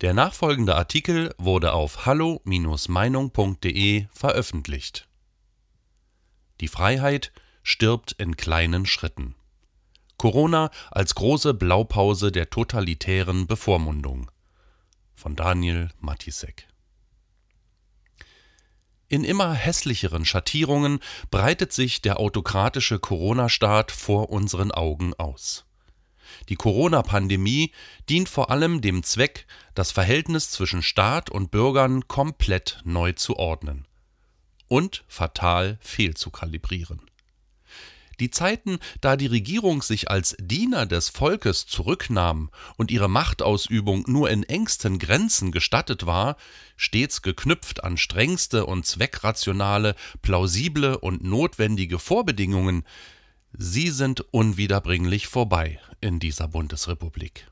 Der nachfolgende Artikel wurde auf hallo-meinung.de veröffentlicht. Die Freiheit stirbt in kleinen Schritten. Corona als große Blaupause der totalitären Bevormundung. Von Daniel Matisek. In immer hässlicheren Schattierungen breitet sich der autokratische Corona-Staat vor unseren Augen aus. Die Corona-Pandemie dient vor allem dem Zweck, das Verhältnis zwischen Staat und Bürgern komplett neu zu ordnen und fatal fehlzukalibrieren. Die Zeiten, da die Regierung sich als Diener des Volkes zurücknahm und ihre Machtausübung nur in engsten Grenzen gestattet war, stets geknüpft an strengste und zweckrationale, plausible und notwendige Vorbedingungen, Sie sind unwiederbringlich vorbei in dieser Bundesrepublik.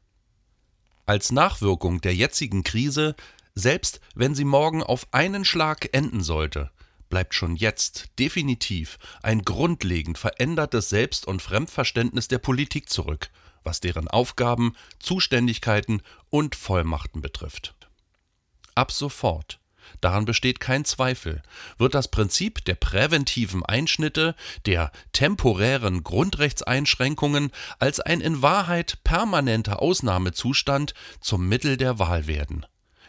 Als Nachwirkung der jetzigen Krise, selbst wenn sie morgen auf einen Schlag enden sollte, bleibt schon jetzt definitiv ein grundlegend verändertes Selbst- und Fremdverständnis der Politik zurück, was deren Aufgaben, Zuständigkeiten und Vollmachten betrifft. Ab sofort daran besteht kein Zweifel, wird das Prinzip der präventiven Einschnitte, der temporären Grundrechtseinschränkungen als ein in Wahrheit permanenter Ausnahmezustand zum Mittel der Wahl werden?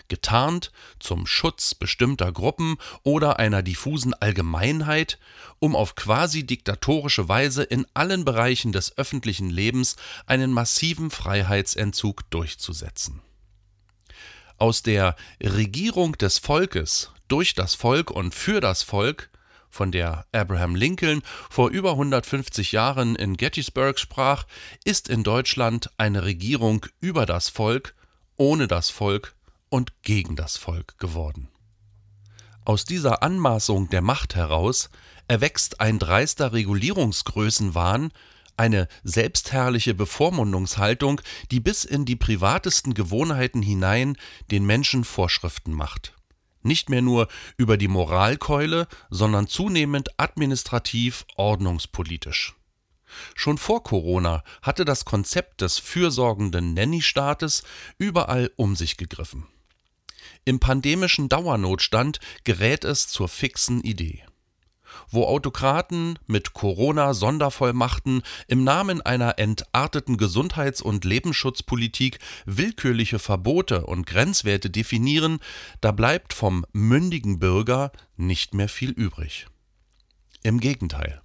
Getarnt zum Schutz bestimmter Gruppen oder einer diffusen Allgemeinheit, um auf quasi diktatorische Weise in allen Bereichen des öffentlichen Lebens einen massiven Freiheitsentzug durchzusetzen aus der Regierung des Volkes durch das Volk und für das Volk, von der Abraham Lincoln vor über 150 Jahren in Gettysburg sprach, ist in Deutschland eine Regierung über das Volk, ohne das Volk und gegen das Volk geworden. Aus dieser Anmaßung der Macht heraus erwächst ein dreister Regulierungsgrößenwahn, eine selbstherrliche Bevormundungshaltung, die bis in die privatesten Gewohnheiten hinein den Menschen Vorschriften macht. Nicht mehr nur über die Moralkeule, sondern zunehmend administrativ ordnungspolitisch. Schon vor Corona hatte das Konzept des fürsorgenden Nanny-Staates überall um sich gegriffen. Im pandemischen Dauernotstand gerät es zur fixen Idee wo Autokraten mit Corona-Sondervollmachten im Namen einer entarteten Gesundheits- und Lebensschutzpolitik willkürliche Verbote und Grenzwerte definieren, da bleibt vom mündigen Bürger nicht mehr viel übrig. Im Gegenteil.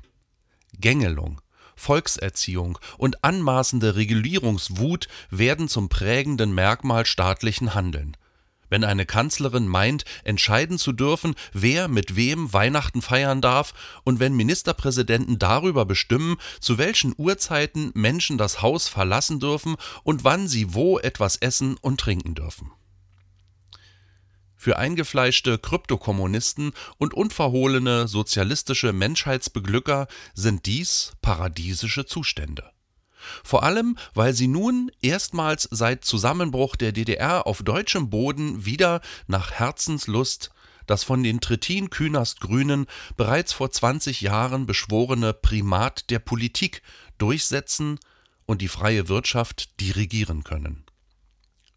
Gängelung, Volkserziehung und anmaßende Regulierungswut werden zum prägenden Merkmal staatlichen Handeln wenn eine Kanzlerin meint, entscheiden zu dürfen, wer mit wem Weihnachten feiern darf, und wenn Ministerpräsidenten darüber bestimmen, zu welchen Uhrzeiten Menschen das Haus verlassen dürfen und wann sie wo etwas essen und trinken dürfen. Für eingefleischte Kryptokommunisten und unverhohlene sozialistische Menschheitsbeglücker sind dies paradiesische Zustände. Vor allem, weil sie nun erstmals seit Zusammenbruch der DDR auf deutschem Boden wieder nach Herzenslust das von den Trittin-Künast-Grünen bereits vor 20 Jahren beschworene Primat der Politik durchsetzen und die freie Wirtschaft dirigieren können.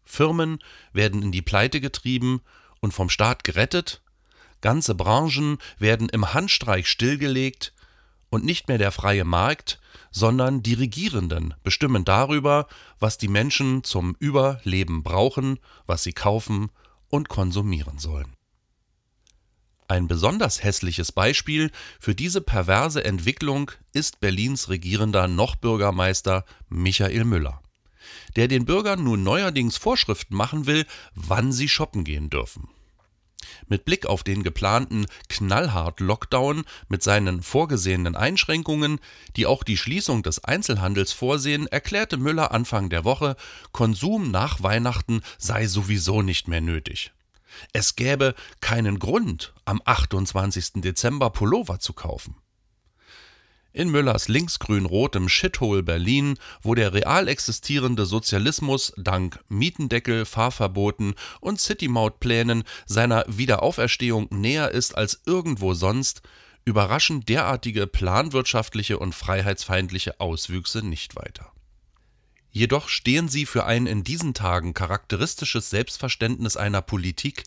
Firmen werden in die Pleite getrieben und vom Staat gerettet, ganze Branchen werden im Handstreich stillgelegt und nicht mehr der freie Markt, sondern die Regierenden bestimmen darüber, was die Menschen zum Überleben brauchen, was sie kaufen und konsumieren sollen. Ein besonders hässliches Beispiel für diese perverse Entwicklung ist Berlins regierender Nochbürgermeister Michael Müller, der den Bürgern nun neuerdings Vorschriften machen will, wann sie shoppen gehen dürfen. Mit Blick auf den geplanten Knallhart-Lockdown mit seinen vorgesehenen Einschränkungen, die auch die Schließung des Einzelhandels vorsehen, erklärte Müller Anfang der Woche, Konsum nach Weihnachten sei sowieso nicht mehr nötig. Es gäbe keinen Grund, am 28. Dezember Pullover zu kaufen. In Müllers linksgrün-rotem Shithole Berlin, wo der real existierende Sozialismus dank Mietendeckel, Fahrverboten und City-Maut-Plänen seiner Wiederauferstehung näher ist als irgendwo sonst, überraschen derartige planwirtschaftliche und freiheitsfeindliche Auswüchse nicht weiter. Jedoch stehen sie für ein in diesen Tagen charakteristisches Selbstverständnis einer Politik,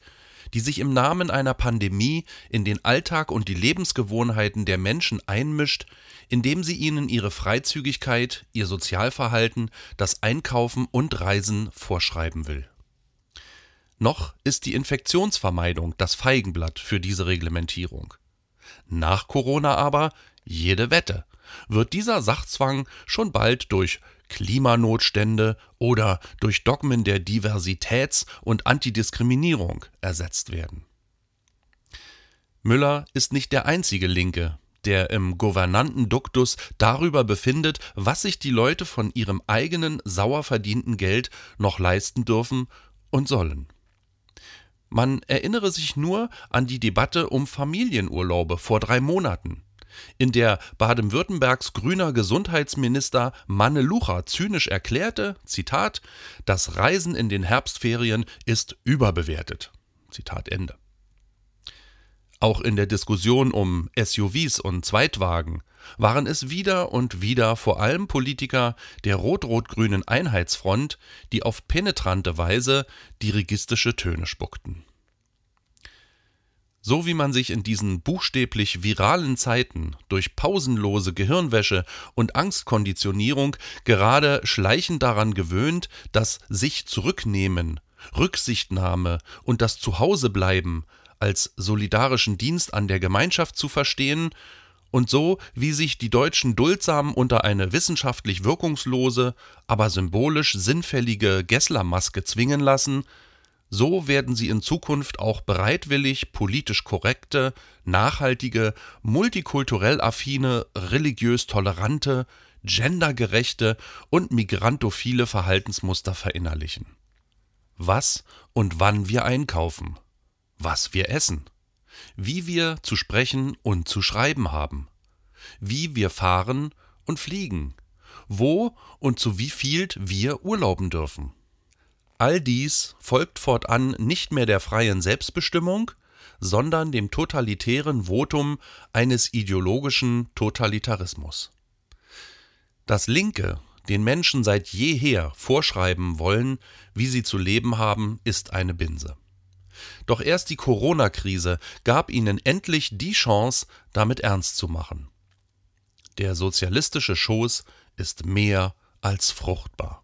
die sich im Namen einer Pandemie in den Alltag und die Lebensgewohnheiten der Menschen einmischt, indem sie ihnen ihre Freizügigkeit, ihr Sozialverhalten, das Einkaufen und Reisen vorschreiben will. Noch ist die Infektionsvermeidung das Feigenblatt für diese Reglementierung. Nach Corona aber jede Wette wird dieser Sachzwang schon bald durch Klimanotstände oder durch Dogmen der Diversitäts- und Antidiskriminierung ersetzt werden. Müller ist nicht der einzige Linke, der im Gouvernantenduktus darüber befindet, was sich die Leute von ihrem eigenen sauer verdienten Geld noch leisten dürfen und sollen. Man erinnere sich nur an die Debatte um Familienurlaube vor drei Monaten in der Baden-Württembergs grüner Gesundheitsminister Manne Lucha zynisch erklärte, Zitat, das Reisen in den Herbstferien ist überbewertet. Zitat Ende. Auch in der Diskussion um SUVs und Zweitwagen waren es wieder und wieder vor allem Politiker der rot-rot-grünen Einheitsfront, die auf penetrante Weise dirigistische Töne spuckten. So wie man sich in diesen buchstäblich viralen Zeiten durch pausenlose Gehirnwäsche und Angstkonditionierung gerade schleichend daran gewöhnt, das sich zurücknehmen, Rücksichtnahme und das Zuhausebleiben als solidarischen Dienst an der Gemeinschaft zu verstehen, und so wie sich die Deutschen duldsam unter eine wissenschaftlich wirkungslose, aber symbolisch sinnfällige Gesslermaske zwingen lassen, so werden sie in Zukunft auch bereitwillig politisch korrekte, nachhaltige, multikulturell affine, religiös tolerante, gendergerechte und migrantophile Verhaltensmuster verinnerlichen. Was und wann wir einkaufen, was wir essen, wie wir zu sprechen und zu schreiben haben, wie wir fahren und fliegen, wo und zu wie viel wir urlauben dürfen. All dies folgt fortan nicht mehr der freien Selbstbestimmung, sondern dem totalitären Votum eines ideologischen Totalitarismus. Das Linke den Menschen seit jeher vorschreiben wollen, wie sie zu leben haben, ist eine Binse. Doch erst die Corona-Krise gab ihnen endlich die Chance, damit ernst zu machen. Der sozialistische Schoß ist mehr als fruchtbar.